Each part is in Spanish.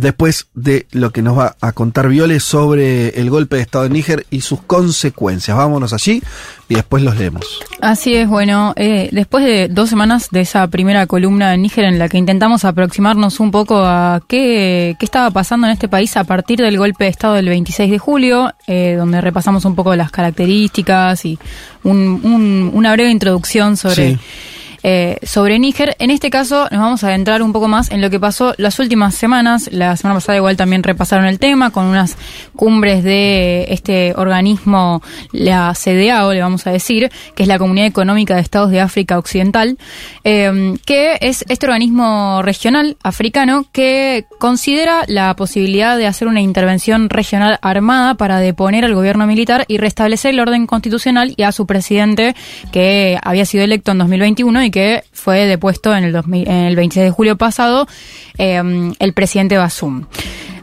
Después de lo que nos va a contar Viole sobre el golpe de Estado de Níger y sus consecuencias. Vámonos allí y después los leemos. Así es, bueno, eh, después de dos semanas de esa primera columna en Níger en la que intentamos aproximarnos un poco a qué, qué estaba pasando en este país a partir del golpe de Estado del 26 de julio, eh, donde repasamos un poco las características y una breve introducción sobre... Eh, sobre Níger. En este caso nos vamos a adentrar un poco más en lo que pasó las últimas semanas. La semana pasada igual también repasaron el tema con unas cumbres de este organismo, la CDAO, le vamos a decir, que es la Comunidad Económica de Estados de África Occidental, eh, que es este organismo regional africano que considera la posibilidad de hacer una intervención regional armada para deponer al gobierno militar y restablecer el orden constitucional y a su presidente que había sido electo en 2021 y que fue depuesto en el, el 26 de julio pasado em, el presidente Basum.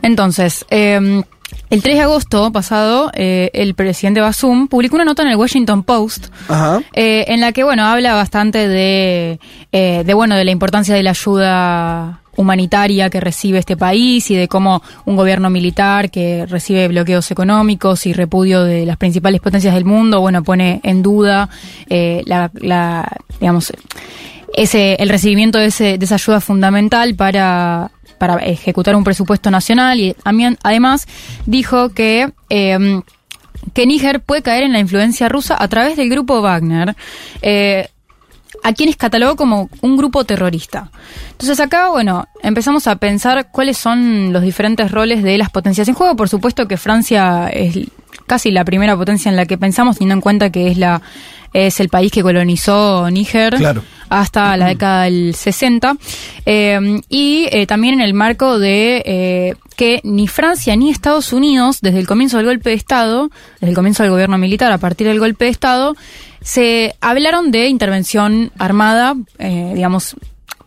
Entonces, em, el 3 de agosto pasado, eh, el presidente Basum publicó una nota en el Washington Post eh, en la que, bueno, habla bastante de, eh, de, bueno, de la importancia de la ayuda humanitaria que recibe este país y de cómo un gobierno militar que recibe bloqueos económicos y repudio de las principales potencias del mundo, bueno, pone en duda eh, la, digamos, ese, el recibimiento de, ese, de esa ayuda fundamental para, para ejecutar un presupuesto nacional y además dijo que eh, que Níger puede caer en la influencia rusa a través del grupo Wagner. Eh, a quienes catalogó como un grupo terrorista. Entonces acá, bueno, empezamos a pensar cuáles son los diferentes roles de las potencias en juego. Por supuesto que Francia es casi la primera potencia en la que pensamos, teniendo en cuenta que es la es el país que colonizó Níger hasta la década del 60 eh, y eh, también en el marco de eh, que ni Francia ni Estados Unidos desde el comienzo del golpe de Estado, desde el comienzo del gobierno militar a partir del golpe de Estado, se hablaron de intervención armada, eh, digamos,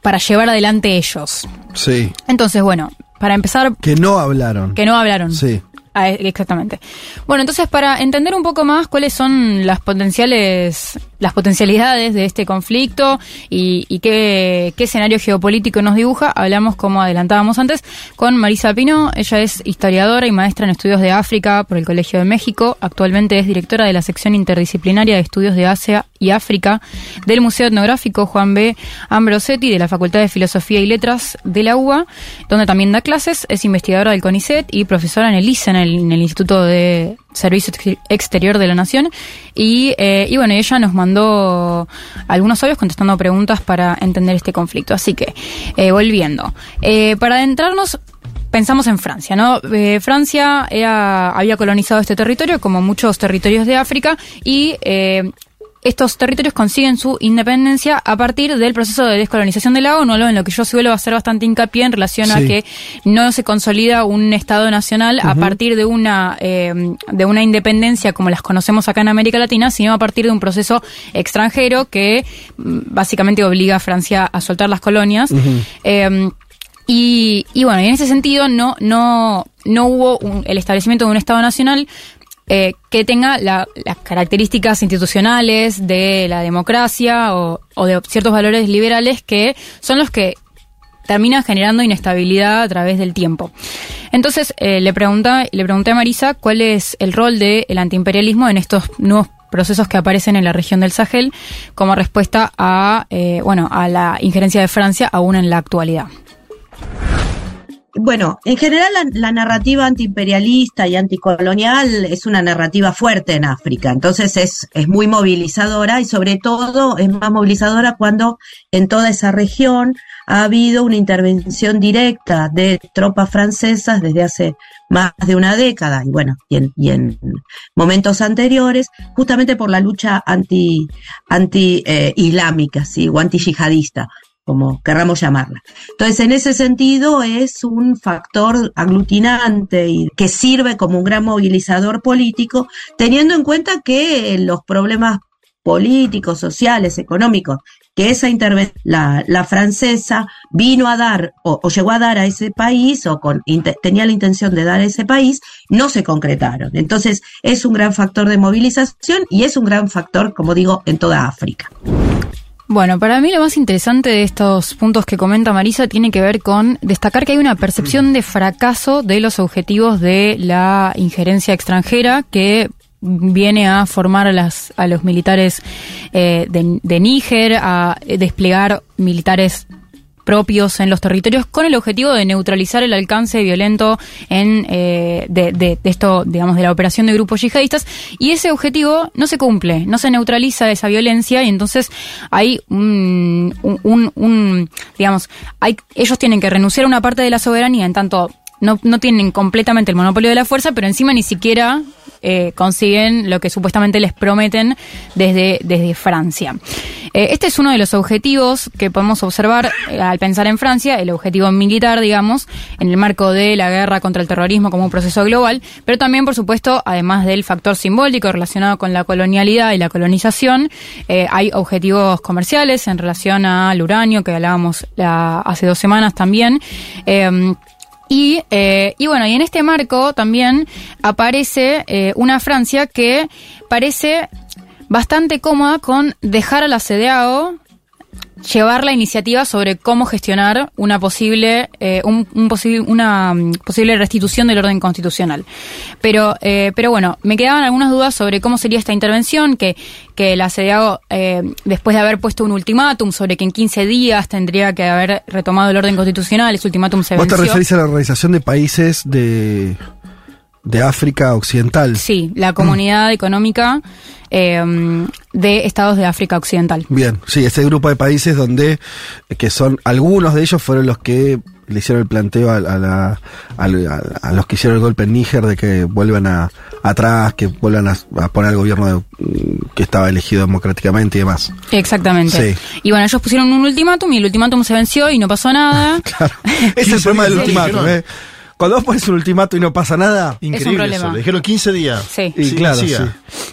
para llevar adelante ellos. Sí. Entonces, bueno, para empezar... Que no hablaron. Que no hablaron. Sí. Ah, exactamente. Bueno, entonces para entender un poco más cuáles son las potenciales, las potencialidades de este conflicto y, qué, escenario geopolítico nos dibuja, hablamos, como adelantábamos antes, con Marisa Pino. Ella es historiadora y maestra en estudios de África por el Colegio de México. Actualmente es directora de la sección interdisciplinaria de estudios de Asia y África del Museo Etnográfico Juan B. Ambrosetti de la Facultad de Filosofía y Letras de la UBA, donde también da clases. Es investigadora del CONICET y profesora en el ICEN en el Instituto de Servicio Exterior de la Nación. Y, eh, y bueno, ella nos mandó algunos audios contestando preguntas para entender este conflicto. Así que, eh, volviendo. Eh, para adentrarnos, pensamos en Francia, ¿no? Francia había colonizado este territorio, como muchos territorios de África, y estos territorios consiguen su independencia a partir del proceso de descolonización de la ONU, en lo que yo suelo hacer bastante hincapié en relación a que no se consolida un Estado nacional a partir de una, eh, de una independencia como las conocemos acá en América Latina, sino a partir de un proceso extranjero que mm, básicamente obliga a Francia a soltar las colonias. Eh, y, y, bueno, en ese sentido no, no, no hubo el establecimiento de un Estado nacional, eh, que tenga las características institucionales de la democracia o, de ciertos valores liberales que son los que terminan generando inestabilidad a través del tiempo. Entonces, eh, le, pregunta, le pregunté a Marisa cuál es el rol del antiimperialismo en estos nuevos procesos que aparecen en la región del Sahel como respuesta a, eh, bueno, a la injerencia de Francia aún en la actualidad bueno, en general la, narrativa antiimperialista y anticolonial es una narrativa fuerte en África, entonces es, es muy movilizadora y sobre todo es más movilizadora cuando en toda esa región ha habido una intervención directa de tropas francesas desde hace más de una década y bueno, y en, y en momentos anteriores, justamente por la lucha anti, anti eh, islámica, ¿sí? o anti yihadista. Como querramos llamarla. Entonces, en ese sentido, es un factor aglutinante y que sirve como un gran movilizador político, teniendo en cuenta que los problemas políticos, sociales, económicos, que esa intervención, la, francesa vino a dar o, llegó a dar a ese país o con, tenía la intención de dar a ese país, no se concretaron. Entonces es un gran factor de movilización y es un gran factor, como digo, en toda África. Bueno, para mí lo más interesante de estos puntos que comenta Marisa tiene que ver con destacar que hay una percepción de fracaso de los objetivos de la injerencia extranjera que viene a formar a, las, a los militares eh, de, de Níger, a desplegar militares propios en los territorios con el objetivo de neutralizar el alcance violento en eh, de, esto, digamos, de la operación de grupos yihadistas. Y ese objetivo no se cumple, no se neutraliza esa violencia y entonces hay un, un, un digamos, hay, ellos tienen que renunciar a una parte de la soberanía en tanto no, no tienen completamente el monopolio de la fuerza, pero encima ni siquiera eh, consiguen lo que supuestamente les prometen desde, desde Francia. Eh, este es uno de los objetivos que podemos observar eh, al pensar en Francia, el objetivo militar, digamos, en el marco de la guerra contra el terrorismo como un proceso global, pero también, por supuesto, además del factor simbólico relacionado con la colonialidad y la colonización, hay objetivos comerciales en relación al uranio que hablábamos hace dos semanas también. Y, eh, y bueno, y en este marco también aparece eh, una Francia que parece bastante cómoda con dejar a la CDAO llevar la iniciativa sobre cómo gestionar una posible, eh, un, posible, una mm, posible restitución del orden constitucional. Pero, eh, pero bueno, me quedaban algunas dudas sobre cómo sería esta intervención, que, que la CDAO, eh, después de haber puesto un ultimátum sobre que en 15 días tendría que haber retomado el orden constitucional, ese ultimátum se ¿Vos te referís a la Organización de Países de, de África Occidental? Sí, la Comunidad Económica eh, de estados de África Occidental. Bien, sí, ese grupo de países donde, que son, algunos de ellos fueron los que le hicieron el planteo a, la, a, los que hicieron el golpe en Níger de que vuelvan a, atrás, que vuelvan a, poner al gobierno que estaba elegido democráticamente y demás. Exactamente. Sí. Y bueno, ellos pusieron un ultimátum y el ultimátum se venció y no pasó nada. claro. Ese es el problema del ultimátum, ¿eh? Cuando vos pones un ultimato y no pasa nada, increíble eso. Le dijeron 15 días. Sí. Y claro, sí.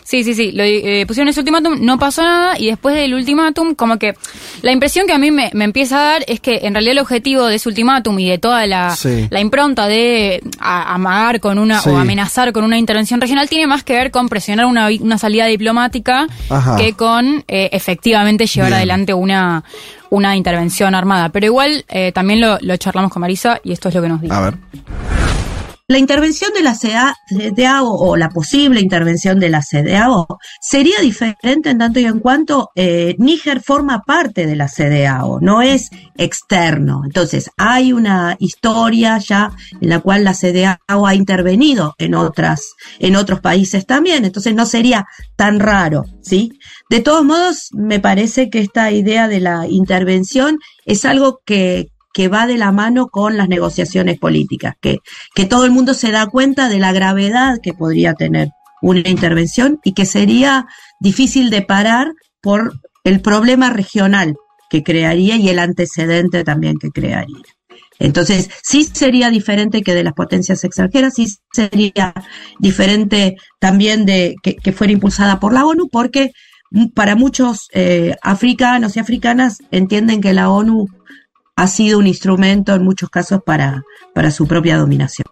Sí, sí, sí. Lo, eh, pusieron ese ultimátum, no pasó nada y después del ultimátum, como que la impresión que a mí me, empieza a dar es que en realidad el objetivo de ese ultimátum y de toda la, impronta de amagar con una o amenazar con una intervención regional tiene más que ver con presionar una, una salida diplomática que con eh, efectivamente llevar adelante una, una intervención armada. Pero igual eh, también lo, lo charlamos con Marisa y esto es lo que nos dice. A ver. La intervención de la CDAO o la posible intervención de la CDAO sería diferente en tanto y en cuanto eh, Níger forma parte de la CDAO, no es externo. Entonces, hay una historia ya en la cual la CDAO ha intervenido en otras, en otros países también, entonces no sería tan raro, ¿sí? De todos modos, me parece que esta idea de la intervención es algo que, que va de la mano con las negociaciones políticas, que, que todo el mundo se da cuenta de la gravedad que podría tener una intervención y que sería difícil de parar por el problema regional que crearía y el antecedente también que crearía. Entonces, sí sería diferente que de las potencias extranjeras, sí sería diferente también de que, fuera impulsada por la ONU, porque para muchos eh, africanos y africanas entienden que la ONU ha sido un instrumento en muchos casos para, para su propia dominación.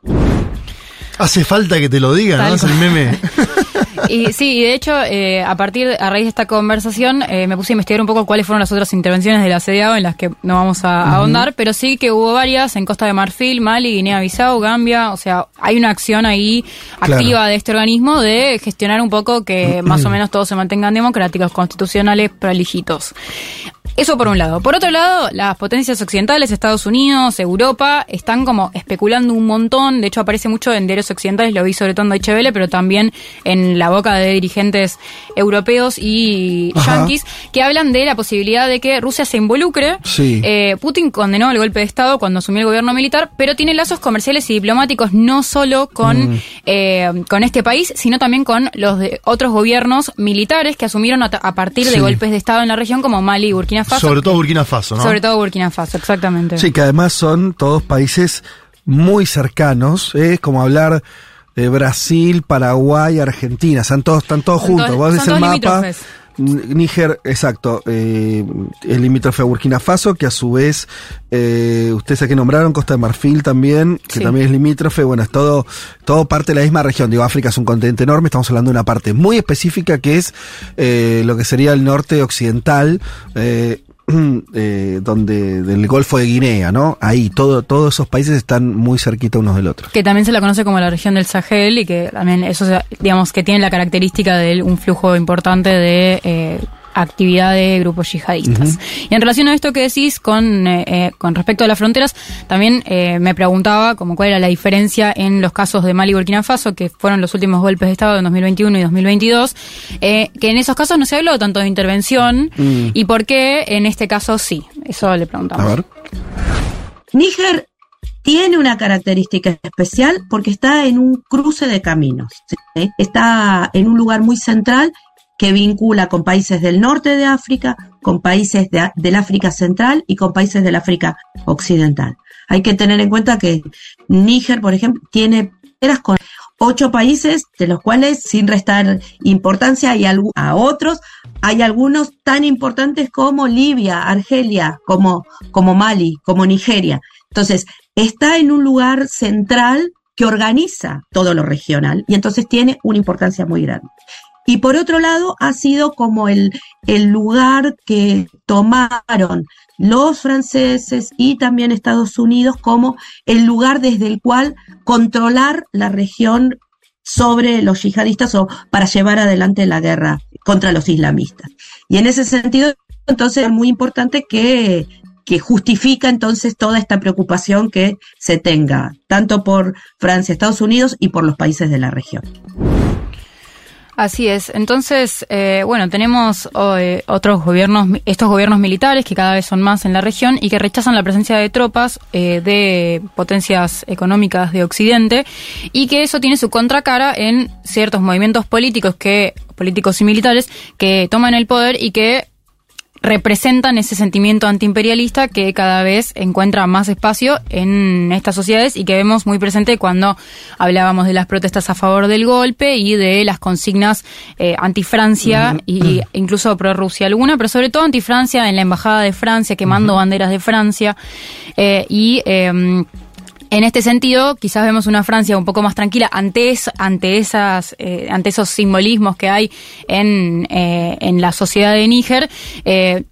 Hace falta que te lo digan, ¿no? Es el meme. Y sí, y de hecho, eh, a partir, a raíz de esta conversación, eh, me puse a investigar un poco cuáles fueron las otras intervenciones de la CDAO en las que no vamos a, ahondar, pero sí que hubo varias en Costa de Marfil, Mali, Guinea-Bissau, Gambia, o sea, hay una acción ahí activa de este organismo de gestionar un poco que más o menos todos se mantengan democráticos, constitucionales, prolijitos. Eso por un lado. Por otro lado, las potencias occidentales, Estados Unidos, Europa, están como especulando un montón. De hecho, aparece mucho en diarios occidentales, lo vi sobre todo en Deutsche pero también en la boca de dirigentes europeos y yanquis, que hablan de la posibilidad de que Rusia se involucre. Eh, Putin condenó el golpe de Estado cuando asumió el gobierno militar, pero tiene lazos comerciales y diplomáticos no solo con, mm. eh, con este país, sino también con los de otros gobiernos militares que asumieron a, partir de golpes de Estado en la región como Mali y Burkina Faso. Sobre todo Burkina Faso, ¿no? Sobre todo Burkina Faso, exactamente. Sí, que además son todos países muy cercanos, ¿eh? es como hablar de Brasil, Paraguay, Argentina, están todos, están todos Son juntos. todos- Vos ves el mapa. limítrofes. Níger, exacto, eh, el limítrofe a Burkina Faso, que a su vez, eh, ustedes aquí nombraron Costa de Marfil también, que Sí. también es limítrofe, bueno, es todo, todo parte de la misma región. Digo, África es un continente enorme, estamos hablando de una parte muy específica que es eh, lo que sería el norte occidental, eh, donde del Golfo de Guinea, ¿no? Ahí, todo, todos esos países están muy cerquita unos del otro. que también se la conoce como la región del Sahel y que también eso, digamos, que tiene la característica de un flujo importante de eh, actividad de grupos yihadistas. Y en relación a esto que decís con, eh, eh, con respecto a las fronteras, también eh, me preguntaba como cuál era la diferencia en los casos de Mali y Burkina Faso, que fueron los últimos golpes de Estado en 2021 y 2022, eh, que en esos casos no se habló tanto de intervención Mm. y por qué en este caso sí. Eso le preguntamos. A ver. Níger tiene una característica especial porque está en un cruce de caminos. ¿sí? Está en un lugar muy central que vincula con países del norte de África, con países de- del África Central y con países del África Occidental. Hay que tener en cuenta que Níger, por ejemplo, tiene fronteras con ocho países, de los cuales, sin restar importancia hay a otros, hay algunos tan importantes como Libia, Argelia, como, como Mali, como Nigeria. Entonces, está en un lugar central que organiza todo lo regional y entonces tiene una importancia muy grande. Y por otro lado, ha sido como el, el lugar que tomaron los franceses y también Estados Unidos como el lugar desde el cual controlar la región sobre los yihadistas o para llevar adelante la guerra contra los islamistas. Y en ese sentido, entonces es muy importante que, que justifica entonces toda esta preocupación que se tenga, tanto por Francia, Estados Unidos y por los países de la región. Así es. Entonces, eh, bueno, tenemos eh, otros gobiernos, estos gobiernos militares que cada vez son más en la región y que rechazan la presencia de tropas eh, de potencias económicas de Occidente y que eso tiene su contracara en ciertos movimientos políticos que políticos y militares que toman el poder y que representan ese sentimiento antiimperialista que cada vez encuentra más espacio en estas sociedades y que vemos muy presente cuando hablábamos de las protestas a favor del golpe y de las consignas eh, anti-Francia y incluso pro-Rusia alguna, pero sobre todo anti-Francia en la embajada de Francia, quemando banderas de Francia eh, y... en este sentido, quizás vemos una Francia un poco más tranquila ante, es- ante, esas, eh, ante esos simbolismos que hay en, eh, en la sociedad de Níger. eh,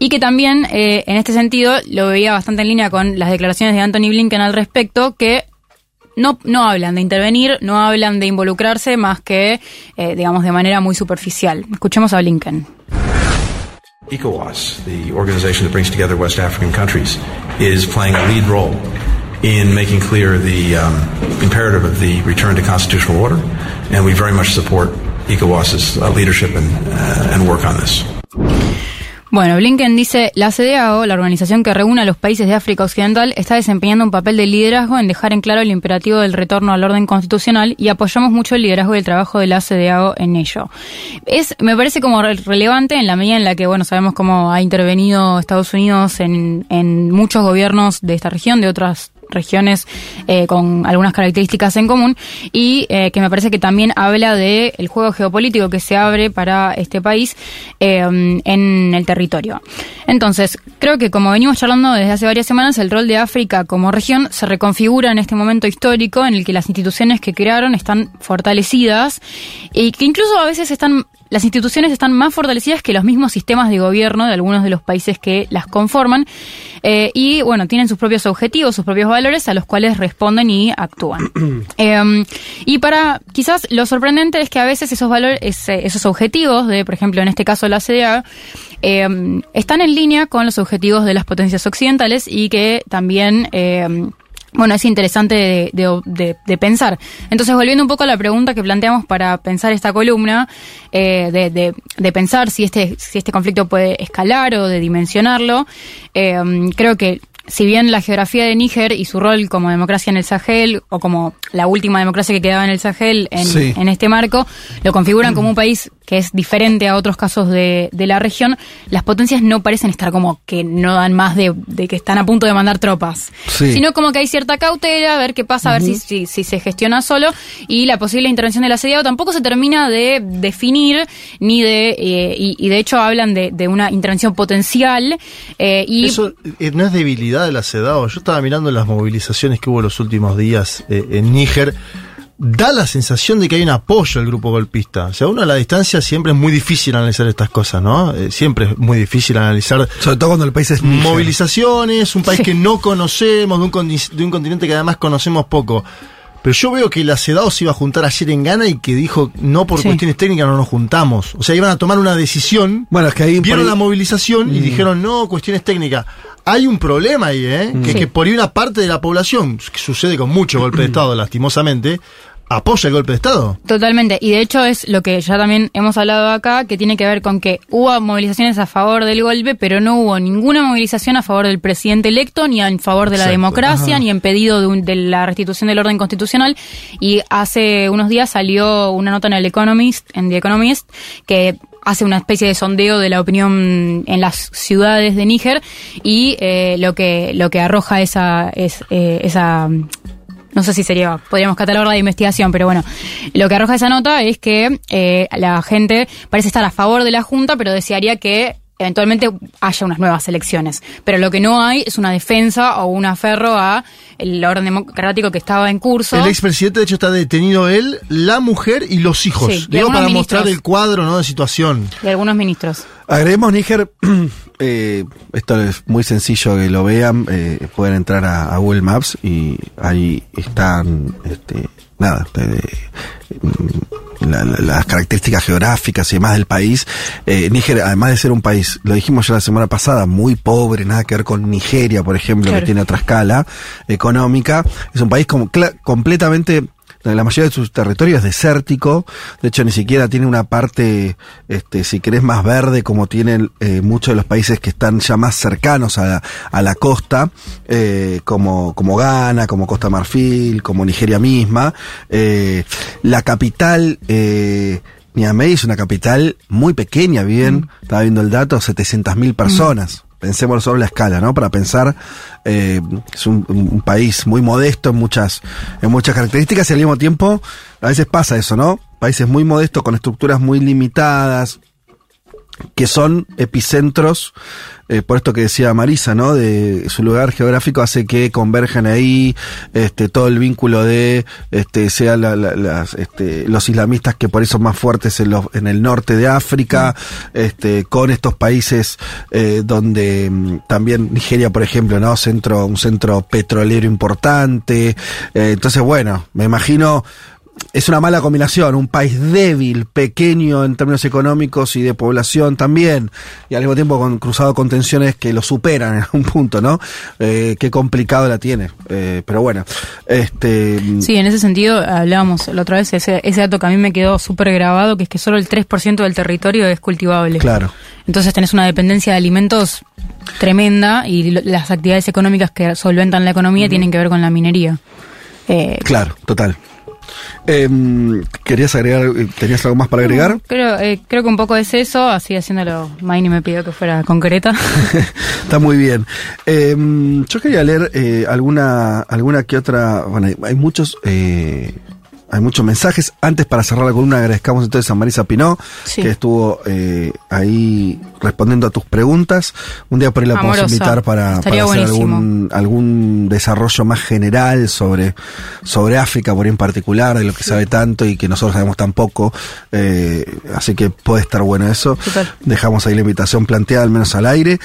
y que también, en este sentido, lo veía bastante en línea con las declaraciones de Anthony Blinken al respecto, que no, no hablan de intervenir, no hablan de involucrarse, más que, digamos, de manera muy superficial. Escuchemos a Blinken. ECOWAS, the organization that brings together West African countries, is playing a lead role in making clear the um, imperative of the return to constitutional order, and we very much support ECOWAS's uh, leadership and, uh, and work on this. Bueno, Blinken dice, la CDAO, la organización que reúne a los países de África Occidental, está desempeñando un papel de liderazgo en dejar en claro el imperativo del retorno al orden constitucional y apoyamos mucho el liderazgo y el trabajo de la CDAO en ello. Es, me parece como re- relevante en la medida en la que, bueno, sabemos cómo ha intervenido Estados Unidos en, en muchos gobiernos de esta región, de otras regiones eh, con algunas características en común y eh, que me parece que también habla de el juego geopolítico que se abre para este país eh, en el territorio. Entonces, creo que como venimos charlando desde hace varias semanas, el rol de África como región se reconfigura en este momento histórico en el que las instituciones que crearon están fortalecidas y que incluso a veces están las instituciones están más fortalecidas que los mismos sistemas de gobierno de algunos de los países que las conforman eh, y bueno tienen sus propios objetivos sus propios valores a los cuales responden y actúan. Eh, y para quizás lo sorprendente es que a veces esos valores esos objetivos de por ejemplo en este caso la CDA eh, están en línea con los objetivos de las potencias occidentales y que también eh, bueno, es interesante de, de- de- pensar. Entonces, volviendo un poco a la pregunta que planteamos para pensar esta columna, eh, de pensar si este, si este conflicto puede escalar o de dimensionarlo, eh, creo que si bien la geografía de Níger y su rol como democracia en el Sahel, o como la última democracia que quedaba en el Sahel en, Sí. en este marco, lo configuran como un país que es diferente a otros casos de, de la región, las potencias no parecen estar como que no dan más de, de que están a punto de mandar tropas, Sí. sino como que hay cierta cautela, a ver qué pasa, a ver si, si, si se gestiona solo, y la posible intervención del asediado tampoco se termina de definir, ni de, eh, y, y de hecho hablan de, de una intervención potencial, eh, y Eso eh, no es debilidad del acedado. Yo estaba mirando las movilizaciones que hubo los últimos días eh, en Níger. Da la sensación de que hay un apoyo al grupo golpista. O sea, uno a la distancia siempre es muy difícil analizar estas cosas, ¿no? Eh, siempre es muy difícil analizar Sobre todo cuando el país es movilizaciones, un país que no conocemos, de un, de un continente que además conocemos poco. Pero yo veo que el acedado se iba a juntar ayer en Ghana y que dijo, no por Sí. cuestiones técnicas no nos juntamos. O sea, iban a tomar una decisión Bueno, es que ahí. vieron por la movilización y dijeron, no, cuestiones técnicas. Hay un problema ahí, ¿eh? Que, Sí. que por ahí una parte de la población, que sucede con mucho golpe de Estado, lastimosamente, apoya el golpe de Estado. Totalmente, y de hecho es lo que ya también hemos hablado acá, que tiene que ver con que hubo movilizaciones a favor del golpe, pero no hubo ninguna movilización a favor del presidente electo, ni en favor de la democracia, ni en pedido de, un- de la restitución del orden constitucional. Y hace unos días salió una nota en el Economist, en The Economist, que hace una especie de sondeo de la opinión en las ciudades de Níger y eh, lo que lo que arroja esa es eh, esa no sé si sería, podríamos catalogarla de investigación, pero bueno, lo que arroja esa nota es que eh, la gente parece estar a favor de la Junta, pero desearía que eventualmente haya unas nuevas elecciones. Pero lo que no hay es una defensa o un aferro a el orden democrático que estaba en curso. El expresidente, de hecho, está detenido él, la mujer y los hijos. Sí, y Digo, para ministros. mostrar el cuadro ¿no? de situación. de algunos ministros. Agreguemos Níger, eh, esto es muy sencillo que lo vean, eh, pueden entrar a, a Google Maps y ahí están, este, nada, mm, la- la- las características geográficas y demás del país. Eh, Níger, además de ser un país, lo dijimos ya la semana pasada, muy pobre, nada que ver con Nigeria, por ejemplo, Claro. que tiene otra escala económica, es un país como completamente la mayoría de sus territorios es desértico, de hecho ni siquiera tiene una parte, este, si querés, más verde como tienen eh, muchos de los países que están ya más cercanos a la, a la costa, eh, como, como Ghana, como Costa Marfil, como Nigeria misma. Eh, la capital, eh, Niamey es una capital muy pequeña, bien, estaba viendo el dato, 700.000 personas. Pensemos sobre la escala, ¿no? Para pensar, eh, es un, un país muy modesto en muchas, en muchas características y al mismo tiempo, a veces pasa eso, ¿no? Países muy modestos con estructuras muy limitadas, que son epicentros, eh, por esto que decía Marisa, ¿no? De su lugar geográfico hace que converjan ahí, este, todo el vínculo de, este, sea la- la- las, este, los islamistas que por eso son más fuertes en, los, en el norte de África, este, con estos países eh, donde mm, también Nigeria, por ejemplo, ¿no? Centro, un centro petrolero importante. Eh, entonces, bueno, me imagino es una mala combinación, un país débil, pequeño en términos económicos y de población también, y al mismo tiempo con, cruzado con tensiones que lo superan en algún punto, ¿no? Eh, qué complicado la tiene. Eh, pero bueno, este. Sí, en ese sentido hablábamos la otra vez, ese, ese dato que a mí me quedó súper grabado, que es que solo el 3% del territorio es cultivable. Claro. Entonces tenés una dependencia de alimentos tremenda y lo- las actividades económicas que solventan la economía tienen que ver con la minería. Eh, Claro, total. Em, ¿Querías agregar, eh, tenías algo más para agregar? Creo, eh, creo que un poco es eso, así haciéndolo, Maini me pidió que fuera concreta. Está muy bien. Em, yo quería leer eh, alguna, alguna que otra. Bueno, hay, hay muchos. Hay muchos mensajes. Antes, para cerrar la columna, agradezcamos entonces a Marisa Pinó, Sí. que estuvo eh, ahí respondiendo a tus preguntas. Un día por ahí la podemos invitar para, hacer algún desarrollo más general sobre, sobre África, por ahí en particular, de lo que sabe tanto y que nosotros sabemos tan poco. Eh, así que puede estar bueno eso. Total. Dejamos ahí la invitación planteada, al menos al aire.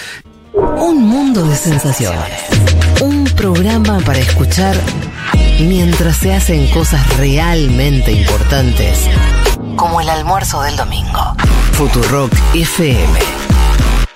Un mundo de sensaciones. Programa para escuchar mientras se hacen cosas realmente importantes, como el almuerzo del domingo. Futurock FM